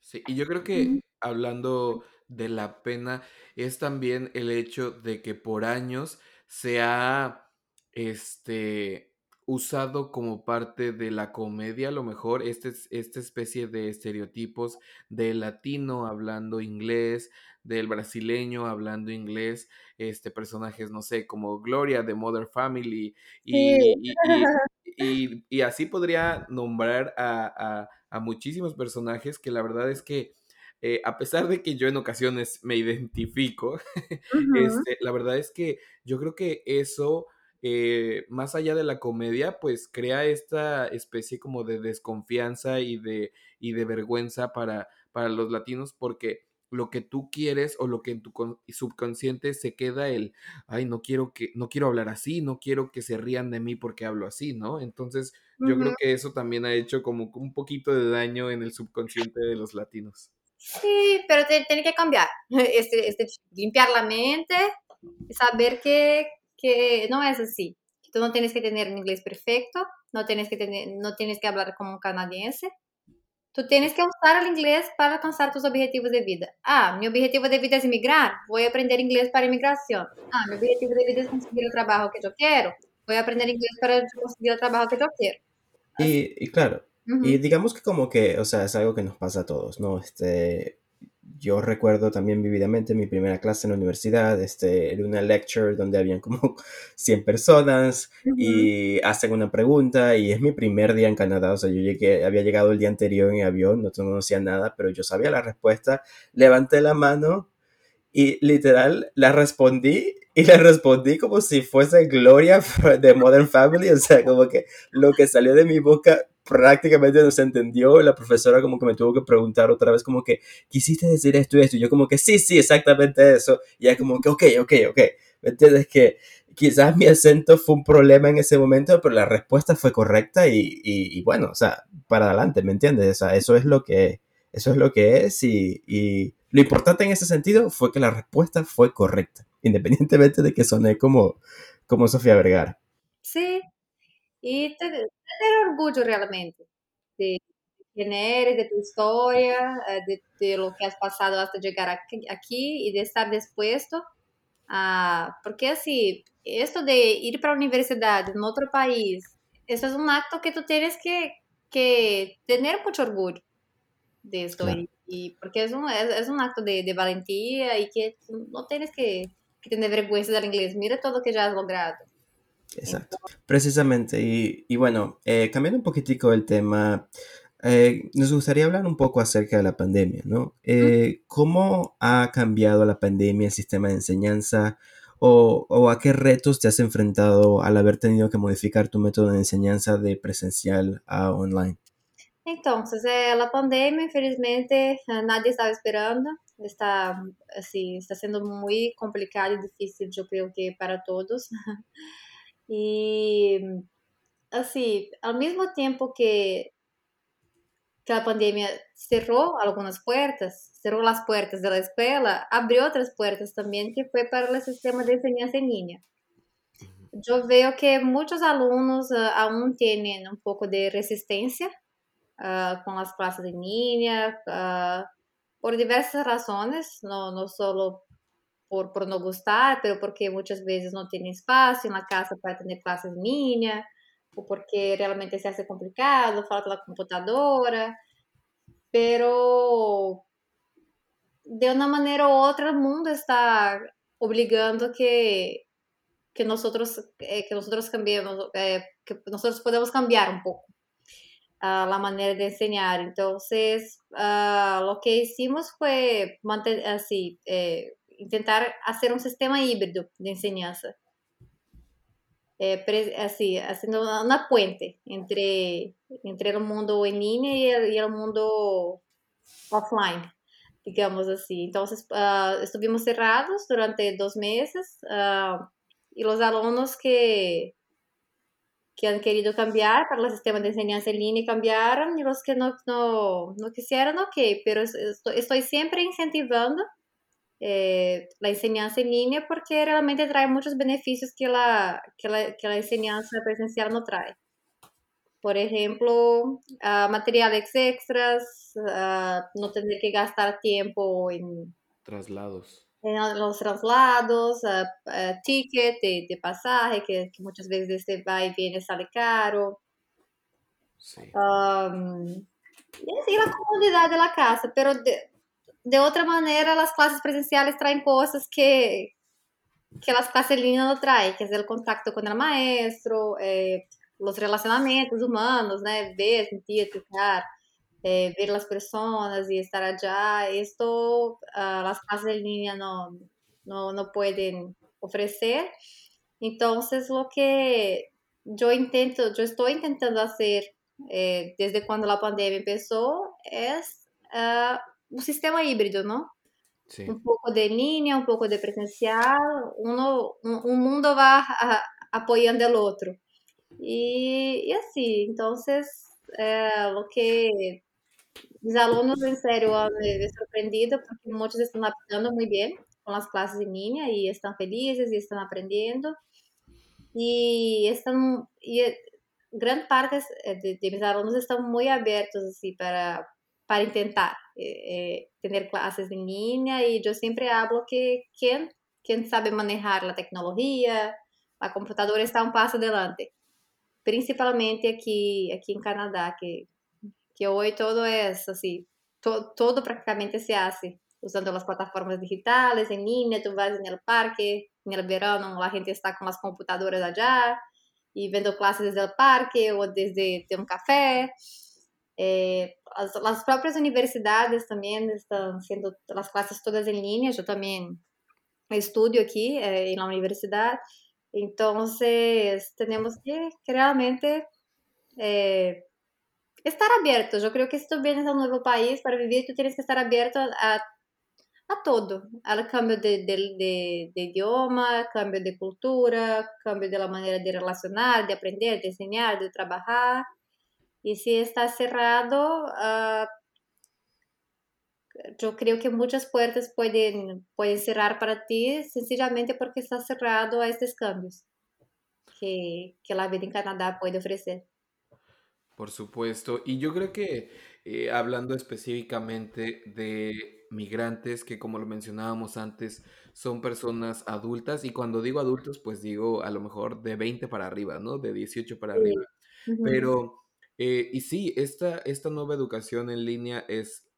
Sí, y yo creo que hablando de la pena es también el hecho de que por años se ha este usado como parte de la comedia, a lo mejor este, esta especie de estereotipos del latino hablando inglés, del brasileño hablando inglés, este, personajes, no sé, como Gloria de Mother Family, y, y, <laughs> y, y así podría nombrar a, a, a, muchísimos personajes que la verdad es que, eh, a pesar de que yo en ocasiones me identifico, <laughs> uh -huh. este, la verdad es que yo creo que eso... Eh, más allá de la comedia, pues crea esta especie como de desconfianza y de, y de vergüenza para, para los latinos, porque lo que tú quieres o lo que en tu subconsciente se queda el, ay, no quiero que, no quiero hablar así, no quiero que se rían de mí porque hablo así, ¿no? Entonces, yo uh -huh. creo que eso también ha hecho como un poquito de daño en el subconsciente de los latinos. Sí, pero tiene que cambiar, <laughs> este, este, limpiar la mente saber que, que no es así. Tú no tienes que tener un inglés perfecto, no tienes que, tener, no tienes que hablar como un canadiense, Tú tienes que usar el inglés para alcanzar tus objetivos de vida. Ah, mi objetivo de vida es emigrar. Voy a aprender inglés para inmigración. Ah, mi objetivo de vida es conseguir el trabajo que yo quiero. Voy a aprender inglés para conseguir el trabajo que yo quiero. Y, y, claro, uh -huh. y digamos que como que, o sea, es algo que nos pasa a todos, ¿no? Este, yo recuerdo también vividamente mi primera clase en la universidad, este, era una lecture donde habían como <laughs> 100 personas uh -huh. y hacen una pregunta y es mi primer día en Canadá, o sea, yo llegué, había llegado el día anterior en avión, no conocía nada, pero yo sabía la respuesta, levanté la mano y literal la respondí y le respondí como si fuese Gloria <laughs> de Modern Family, o sea, como que lo que salió de mi boca prácticamente no se entendió, la profesora como que me tuvo que preguntar otra vez como que, ¿quisiste decir esto y esto? Y yo como que, sí, sí, exactamente eso, y ella como que, ok, ok, ok, ¿me entiendes? Que quizás mi acento fue un problema en ese momento, pero la respuesta fue correcta y, y, bueno, o sea, para adelante, ¿me entiendes? O sea, eso es lo que, eso es lo que es y, y lo importante en ese sentido fue que la respuesta fue correcta, independientemente de que soné como, como Sofía Vergara. Sí, y tener orgullo realmente de quién eres, de tu historia, de, de, lo que has pasado hasta llegar aquí, y de estar dispuesto a... Porque así, esto de ir para la universidad en otro país, eso es un acto que tú tienes que, que tener mucho orgullo de esto. Claro. Y, y, porque es un, es, es un acto de, de, valentía y que no tienes que, que tener vergüenza del inglés. Mira todo lo que ya has logrado. Exacto, precisamente. Y, y bueno, eh, cambiando un poquitico el tema, eh, nos gustaría hablar un poco acerca de la pandemia, ¿no? Eh, ¿Cómo ha cambiado la pandemia el sistema de enseñanza o, o, a qué retos te has enfrentado al haber tenido que modificar tu método de enseñanza de presencial a online? Entonces, eh, la pandemia, infelizmente, nadie estaba esperando. Está, así, está siendo muy complicado y difícil, yo creo que para todos. <laughs> Y así, al mismo tiempo que, que la pandemia cerró algunas puertas, cerró las puertas de la escuela, abrió otras puertas también que fue para el sistema de enseñanza en línea. Yo veo que muchos alumnos uh, aún tienen un poco de resistencia uh, con las clases en línea, uh, por diversas razones, no, no solo por, por no gustar, pero porque muchas veces no tienen espacio en la casa para tener clases en línea, o porque realmente se hace complicado, falta la computadora, pero de una manera u otra el mundo está obligando que que nosotros eh, que nosotros cambiemos eh, que nosotros podemos cambiar un poco uh, la manera de enseñar. Entonces uh, lo que hicimos fue mantener así eh, intentar hacer un sistema híbrido de enseñanza. Eh, así, haciendo una, una, puente entre, entre el mundo en línea y el, y el mundo offline, digamos así. Entonces, uh, estuvimos cerrados durante dos meses uh, y los alumnos que, que han querido cambiar para el sistema de enseñanza en línea cambiaron y los que no, no, no quisieron, ok, pero estoy, estoy siempre incentivando eh, la enseñanza en línea porque realmente trae muchos beneficios que la, que la, que la enseñanza presencial no trae. Por ejemplo, uh, materiales extras, uh, no tener que gastar tiempo en traslados. En los traslados, uh, ticket de, de pasaje, que, que, muchas veces este va y viene sale caro. Sí. Um, y la comodidad de la casa, pero de, de otra manera, las clases presenciales traen cosas que, que las clases en línea no traen, que es el contacto con el maestro, eh, los relacionamientos humanos, ¿no? ver, sentir, tocar, eh, ver las personas y estar allá. Esto uh, las clases en línea no, no, no pueden ofrecer. Entonces, lo que yo intento, yo estoy intentando hacer eh, desde cuando la pandemia empezó es uh, un sistema híbrido, ¿no? Sí. Un poco de línea, un poco de presencial, uno, un, un mundo va a, apoyando el otro. Y, y así, entonces, eh, lo que mis alumnos en serio me, me sorprendido porque muchos están aprendiendo muy bien con las clases en línea y están felices y están aprendiendo. Y están, y gran parte de, de mis alumnos están muy abiertos así para, para intentar eh, eh, tener clases en línea y yo siempre hablo que quien, quien sabe manejar la tecnología, la computadora está un paso adelante, principalmente aquí, aquí en Canadá, que, que hoy todo es así, to, todo prácticamente se hace usando las plataformas digitales, en línea, tú vas en el parque, en el verano la gente está con las computadoras allá y viendo clases desde el parque o desde de un café. Eh, as, as próprias universidades também estão sendo as classes todas em linha. Eu também estudo aqui eh, na universidade. Então, temos que, que realmente eh, estar abertos. Eu creio que se tu vienes a um novo país para viver, tu tens que estar aberto a, a todo. Ao cambio de, de, de, de, idioma, cambio de cultura, de la maneira de relacionar, de aprender, de ensinar, de trabalhar. Y si está cerrado, uh, yo creo que muchas puertas pueden, pueden cerrar para ti sencillamente porque está cerrado a estos cambios que, que la vida en Canadá puede ofrecer. Por supuesto. Y yo creo que eh, hablando específicamente de migrantes que, como lo mencionábamos antes, son personas adultas. Y cuando digo adultos, pues digo a lo mejor de 20 para arriba, ¿no? De 18 para arriba. Pero, eh, y sí, esta, esta nueva educación en línea es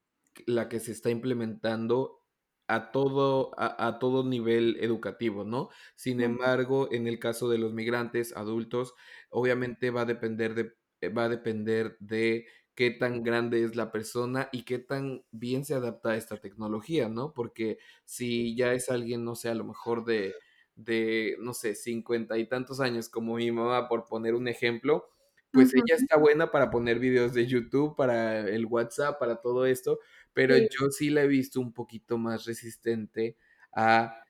la que se está implementando a todo, a, todo nivel educativo, ¿no? Sin embargo, en el caso de los migrantes adultos, obviamente va a depender de, eh, va a depender de qué tan grande es la persona y qué tan bien se adapta a esta tecnología, ¿no? Porque si ya es alguien, no sé, a lo mejor de, de no sé, cincuenta y tantos años como mi mamá, por poner un ejemplo, pues ella está buena para poner videos de YouTube, para el WhatsApp, para todo esto, pero yo sí la he visto un poquito más resistente a,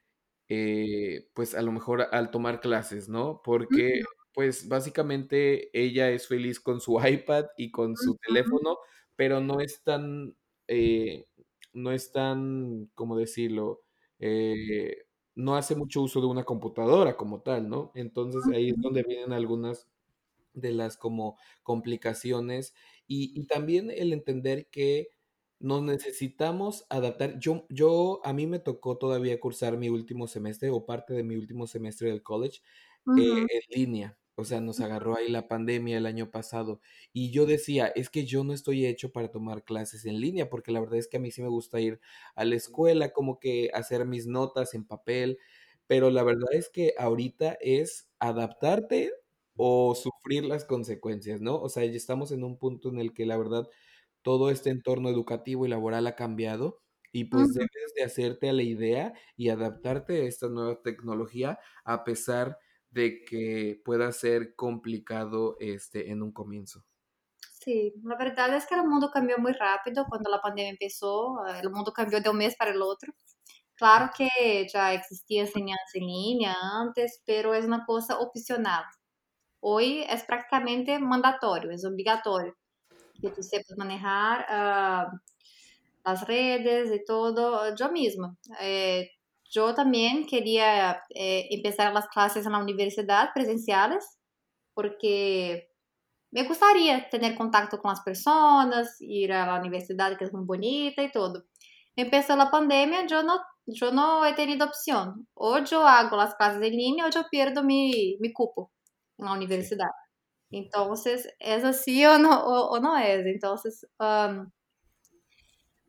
eh, pues a lo mejor al tomar clases, ¿no? Porque, pues básicamente ella es feliz con su <laughs> iPad y con su teléfono, pero no es tan, eh, no es tan, ¿cómo decirlo? Eh, no hace mucho uso de una computadora como tal, ¿no? Entonces ahí es donde vienen algunas de las como complicaciones y, y también el entender que nos necesitamos adaptar. Yo, yo, a mí me tocó todavía cursar mi último semestre o parte de mi último semestre del college eh, en línea. O sea, nos agarró ahí la pandemia el año pasado. Y yo decía, es que yo no estoy hecho para tomar clases en línea, porque la verdad es que a mí sí me gusta ir a la escuela, como que hacer mis notas en papel. Pero la verdad es que ahorita es adaptarte o sufrir las consecuencias, ¿no? O sea, ya estamos en un punto en el que la verdad todo este entorno educativo y laboral ha cambiado y pues debes de hacerte a la idea y adaptarte a esta nueva tecnología a pesar de que pueda ser complicado este en un comienzo. Sí, la verdad es que el mundo cambió muy rápido cuando la pandemia empezó, el mundo cambió de un mes para el otro. Claro que ya existía enseñanza en línea antes, pero es una cosa opcional. Hoy es prácticamente mandatorio, es obligatorio que tú sepas manejar uh, redes y todo yo misma. Eh, yo también quería eh, empezar las clases en la universidad presenciales porque me gustaría tener contacto con las personas, ir a la universidad que es muy bonita y todo. Empezó la pandemia, yo no, yo no he tenido opción. O yo hago las clases en línea o yo pierdo mi cupo en la universidad. Entonces, ¿es así o no, o, no es? Entonces, um,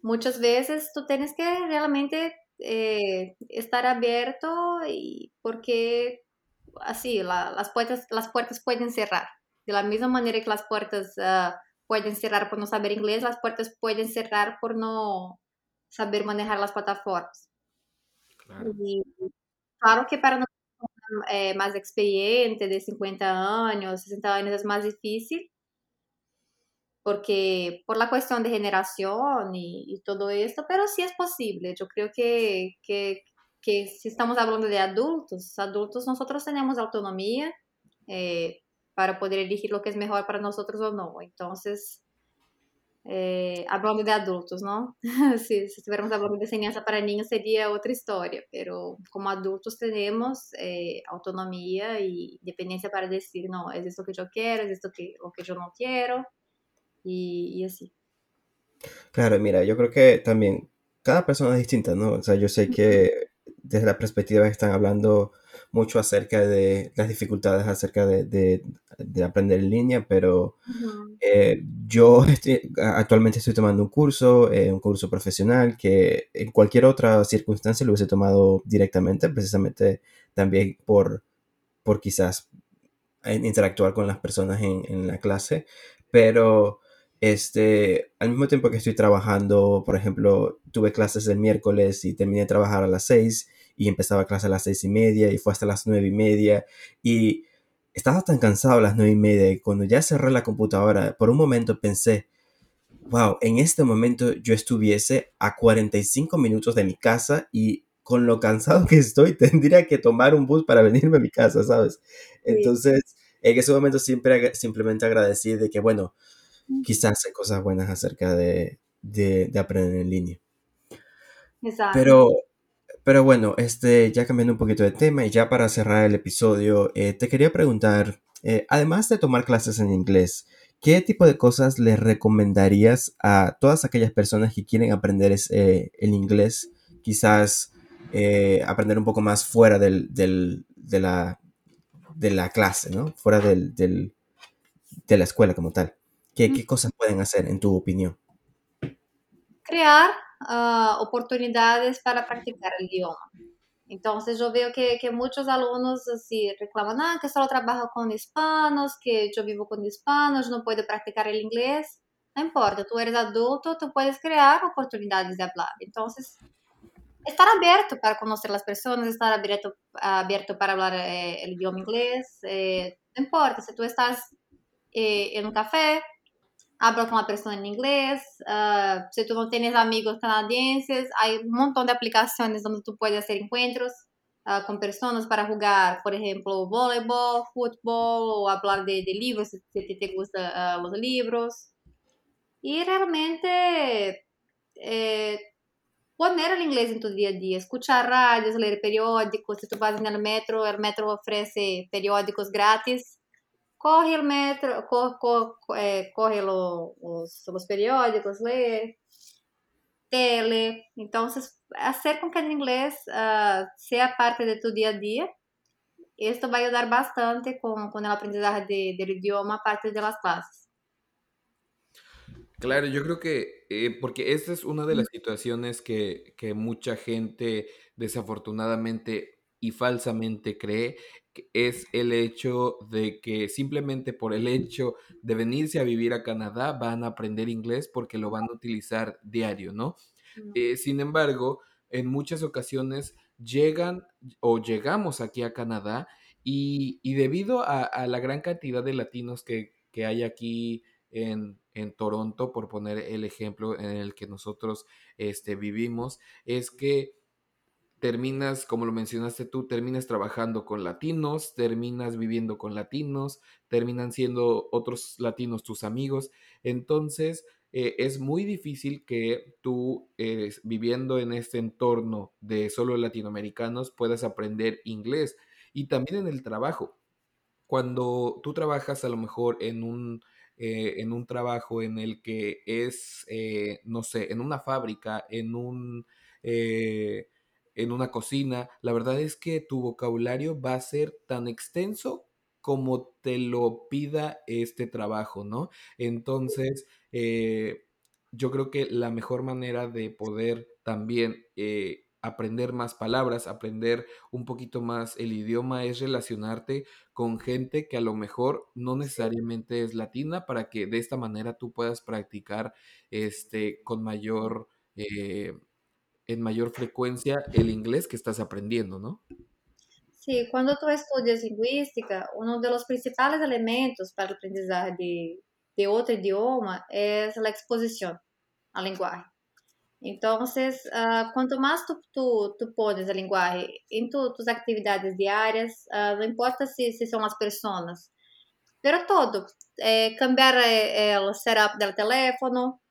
muchas veces tú tienes que realmente eh, estar abierto y porque así las, puertas, las puertas pueden cerrar. De la misma manera que las puertas uh, pueden cerrar por no saber inglés, las puertas pueden cerrar por no saber manejar las plataformas. Claro, y, claro que para nosotros é, mais experiente, de 50 anos, 60 anos, é mais difícil, porque por la cuestión de generación y, y, todo esto, pero sí es posible. Yo creo que, que, que si estamos hablando de adultos, adultos nosotros tenemos autonomía eh, para poder elegir lo que es mejor para nosotros o no. Entonces, eh, hablando de adultos, ¿no? <laughs> si, si, estuviéramos hablando de enseñanza para niños sería otra historia, pero como adultos tenemos eh, autonomía y dependencia para decir, no, es esto que yo quiero, es esto que, lo que yo no quiero, y, y así. Claro, mira, yo creo que también cada persona es distinta, ¿no? O sea, yo sé que desde la perspectiva que están hablando mucho acerca de las dificultades acerca de, de, aprender en línea, pero eh, yo actualmente estoy tomando un curso, eh, un curso profesional que en cualquier otra circunstancia lo hubiese tomado directamente, precisamente también por, por quizás interactuar con las personas en, en la clase, pero este, al mismo tiempo que estoy trabajando, por ejemplo, tuve clases el miércoles y terminé de trabajar a las seis y empezaba clase a las seis y media y fue hasta las nueve y media y estaba tan cansado a las nueve y media y cuando ya cerré la computadora, por un momento pensé, wow, en este momento yo estuviese a 45 minutos de mi casa y con lo cansado que estoy <laughs> tendría que tomar un bus para venirme a mi casa, ¿sabes? Entonces, en ese momento siempre simplemente agradecí de que, bueno, quizás hay cosas buenas acerca de, de, aprender en línea. Exacto. Pero pero bueno, este, ya cambiando un poquito de tema y ya para cerrar el episodio, eh, te quería preguntar, eh, además de tomar clases en inglés, ¿qué tipo de cosas le recomendarías a todas aquellas personas que quieren aprender eh, el inglés? Quizás aprender un poco más fuera del, de, la, de la clase, ¿no? Fuera del, de la escuela como tal. ¿Qué, ¿Qué, cosas pueden hacer, en tu opinión? Crear uh, oportunidades para practicar el idioma. Entonces yo veo que, que muchos alumnos así reclaman, ah, que solo trabajo con hispanos, que yo vivo con hispanos, no puedo practicar el inglés. No importa, tú eres adulto, tú puedes crear oportunidades de hablar. Entonces, estar abierto para conocer las personas, estar abierto, abierto para hablar eh, el idioma inglés. Eh, no importa, si tú estás eh, en un café, habla con la persona en inglés. Uh, si tú no tienes amigos canadienses, hay un montón de aplicaciones donde tú puedes hacer encuentros uh, con personas para jugar, por ejemplo, voleibol, fútbol o hablar de, de libros si te, te gustan uh, los libros. Y realmente eh, poner el inglés en tu día a día, escuchar radios, leer periódicos. Si tú vas en el metro, el metro ofrece periódicos gratis corre o metro, corre, corre, é, corre os, os periódicos, lê, tele. Então, fazer com que o inglês uh, seja parte de tu dia a dia. Esto va a ayudar bastante con, con el aprendizaje de, del idioma aparte de las clases. Claro, yo creo que, eh, porque esta es una de las situaciones que, que mucha gente desafortunadamente y falsamente cree, es el hecho de que simplemente por el hecho de venirse a vivir a Canadá van a aprender inglés porque lo van a utilizar diario, ¿no? Eh, sin embargo, en muchas ocasiones llegan o llegamos aquí a Canadá y, debido a, la gran cantidad de latinos que, hay aquí en, en, Toronto, por poner el ejemplo en el que nosotros este, vivimos, es que terminas, como lo mencionaste tú, terminas trabajando con latinos, terminas viviendo con latinos, terminan siendo otros latinos tus amigos. Entonces, eh, es muy difícil que tú, eh, viviendo en este entorno de solo latinoamericanos, puedas aprender inglés. Y también en el trabajo. Cuando tú trabajas a lo mejor en un, eh, en un trabajo en el que es, no sé, en una fábrica, en un en una cocina, la verdad es que tu vocabulario va a ser tan extenso como te lo pida este trabajo, ¿no? Entonces, eh, yo creo que la mejor manera de poder también eh, aprender más palabras, aprender un poquito más el idioma es relacionarte con gente que a lo mejor no necesariamente es latina para que de esta manera tú puedas practicar este con mayor eh, en mayor frecuencia el inglés que estás aprendiendo, ¿no? Sí, cuando tú estudias lingüística, uno de los principales elementos para el aprendizaje de, de otro idioma es la exposición al lenguaje. Entonces, uh, cuanto más tú, tú, tú, pones el lenguaje en tu, tus actividades diarias, uh, no importa si, si, son las personas, pero todo, eh, cambiar eh, el setup del teléfono,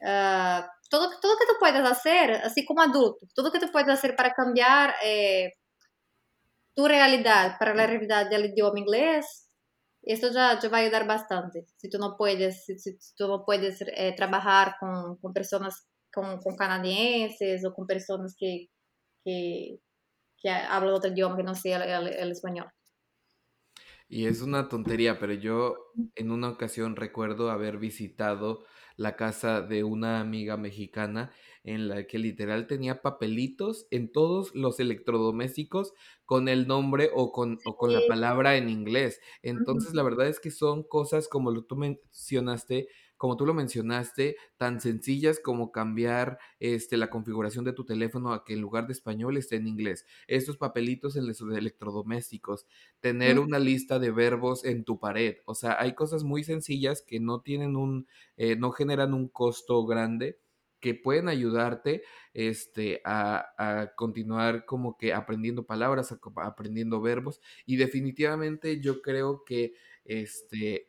uh, todo, todo que tú puedes hacer, así como adulto, todo que tú puedes hacer para cambiar eh, tu realidad para la realidad del idioma inglés, esto ya, ya va a ayudar bastante. Si tú no puedes, si, si tú no puedes eh, trabajar con, con personas, con, con, canadienses o con personas que, que, que hablan otro idioma que no sea el, el, el español. Y es una tontería, pero yo en una ocasión recuerdo haber visitado la casa de una amiga mexicana en la que literal tenía papelitos en todos los electrodomésticos con el nombre o con, o con la palabra en inglés. Entonces, la verdad es que son cosas como lo tú mencionaste, como tú lo mencionaste, tan sencillas como cambiar este, la configuración de tu teléfono a que en lugar de español esté en inglés. Estos papelitos en los electrodomésticos, tener una lista de verbos en tu pared. O sea, hay cosas muy sencillas que no tienen un, eh, no generan un costo grande que pueden ayudarte este, a, a, continuar como que aprendiendo palabras, aprendiendo verbos. Y definitivamente yo creo que este,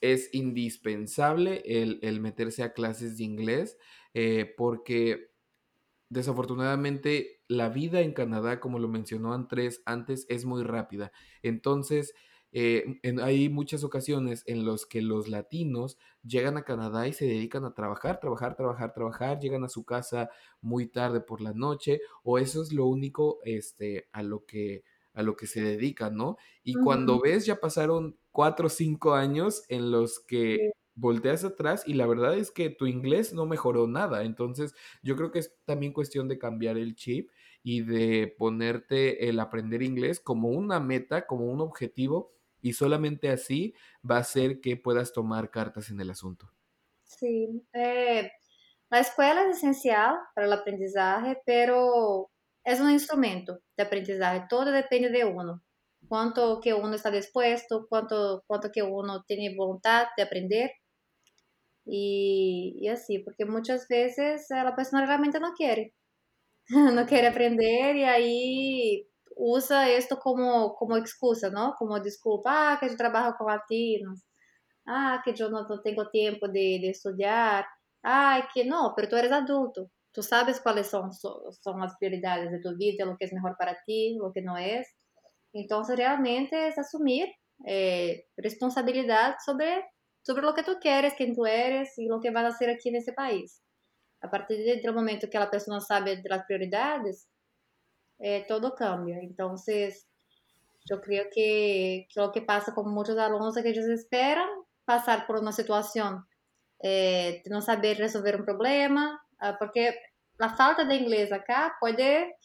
es indispensable el, meterse a clases de inglés eh, porque desafortunadamente la vida en Canadá, como lo mencionó Andrés antes, es muy rápida. Entonces, eh, hay muchas ocasiones en las que los latinos llegan a Canadá y se dedican a trabajar, trabajar, trabajar, trabajar, llegan a su casa muy tarde por la noche o eso es lo único este, a, lo que, a lo que se dedican, ¿no? Y cuando ves ya pasaron cuatro o cinco años en los que volteas atrás y la verdad es que tu inglés no mejoró nada. Entonces, yo creo que es también cuestión de cambiar el chip y de ponerte el aprender inglés como una meta, como un objetivo y solamente así va a hacer que puedas tomar cartas en el asunto. Sí, eh, la escuela es esencial para el aprendizaje, pero es un instrumento de aprendizaje, todo depende de uno. Cuánto que uno está dispuesto, cuánto, cuánto que uno tiene voluntad de aprender. Y así, porque muchas veces la persona realmente no quiere, <laughs> no quiere aprender y ahí usa esto como, como excusa, ¿no? Como desculpa, ah, que yo trabajo con latinos, ah, que yo no, no tengo tiempo de, de ah, que no, pero tú eres adulto, tú sabes cuáles son, son las prioridades de tu vida, lo que es mejor para ti, lo que no es. Entonces, realmente es asumir eh, responsabilidad sobre sobre lo que tú quieres, quién tú eres y lo que vas a hacer aquí en ese país. A partir del momento que la persona sabe de las prioridades, eh, todo cambia. Entonces, yo creo que, que, lo que pasa con muchos alumnos es que ellos esperan pasar por una situación eh, de no saber resolver un problema, uh, porque la falta de inglés acá puede,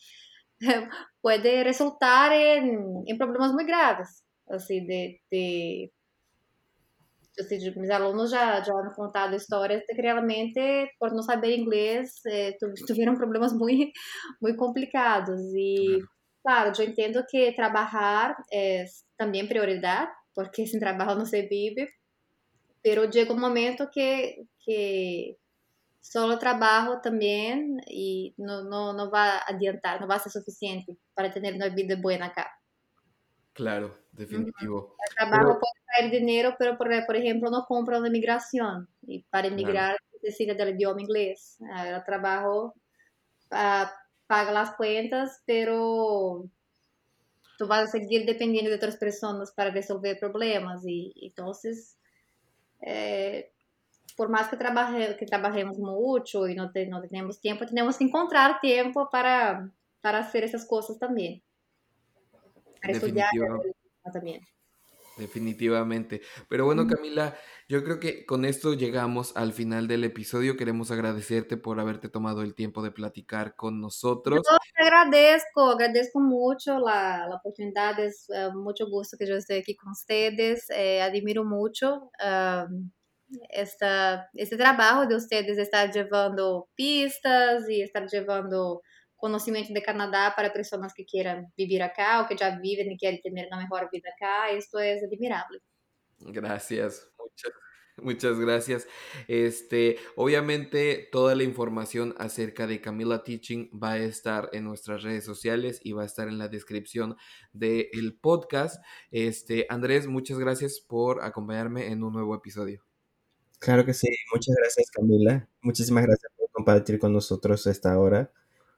<laughs> puede resultar en, en problemas muy graves, así, de, de assim, mis alunos já, já han contado histórias de que realmente, por não saber inglês, eh, tiveram <laughs> problemas muito, muito complicados. E, claro, eu entendo que trabalhar é também prioridade, porque sem trabalho não se vive, pero chega um momento que, que só trabalho também e não, não, não vai adiantar, não vai ser suficiente para ter uma vida boa acá. Claro, definitivo. El trabajo puede traer dinero, pero por, por, ejemplo no compra una migración. Y para emigrar claro. necesita del idioma inglés. El trabajo uh, paga las cuentas, pero tú vas a seguir dependiendo de otras personas para resolver problemas. Y entonces, eh, por más que, trabaje, que trabajemos mucho y no, te, no tenemos tiempo, tenemos que encontrar tiempo para, para hacer esas cosas también. también. Definitivamente. Pero bueno, Camila, yo creo que con esto llegamos al final del episodio. Queremos agradecerte por haberte tomado el tiempo de platicar con nosotros. Yo te agradezco, agradezco mucho la, la oportunidad. Es uh, mucho gusto que yo esté aquí con ustedes. Eh, admiro mucho esta, este trabajo de ustedes, estar llevando pistas y estar llevando conhecimento de Canadá para pessoas que queiram viver acá ou que já vivem e querem ter uma melhor vida acá. Esto é admirável. Gracias, muchas, muchas gracias. Este, obviamente toda la información acerca de Camila Teaching va a estar en nuestras redes sociales y va a estar en la descripción del el podcast. Este, Andrés, muchas gracias por acompañarme en un nuevo episodio. Claro que sí, muchas gracias Camila. Muchísimas gracias por compartir con nosotros esta hora.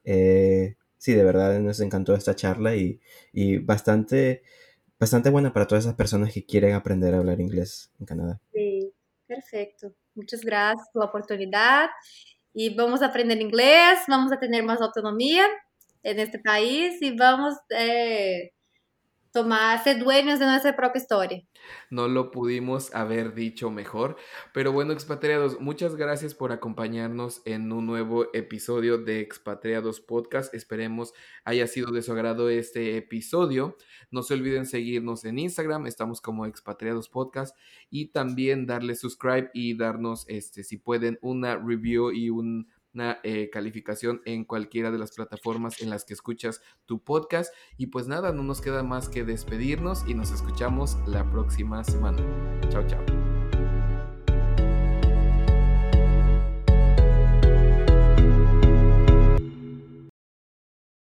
Eh, sí, de verdad nos encantó esta charla y, y, bastante, bastante buena para todas esas personas que quieren aprender a hablar inglés en Canadá. Sí, perfecto. Muchas gracias por la oportunidad y vamos a aprender inglés, vamos a tener más autonomía en este país y vamos eh, tomar, ser dueños de nuestra propia historia. No lo pudimos haber dicho mejor. Pero bueno, expatriados, muchas gracias por acompañarnos en un nuevo episodio de Expatriados Podcast. Esperemos haya sido de su agrado este episodio. No se olviden seguirnos en Instagram, estamos como Expatriados Podcast y también darle subscribe y darnos, este, si pueden, una review y un una eh, calificación en cualquiera de las plataformas en las que escuchas tu podcast. Y pues nada, no nos queda más que despedirnos y nos escuchamos la próxima semana. Chao, chao.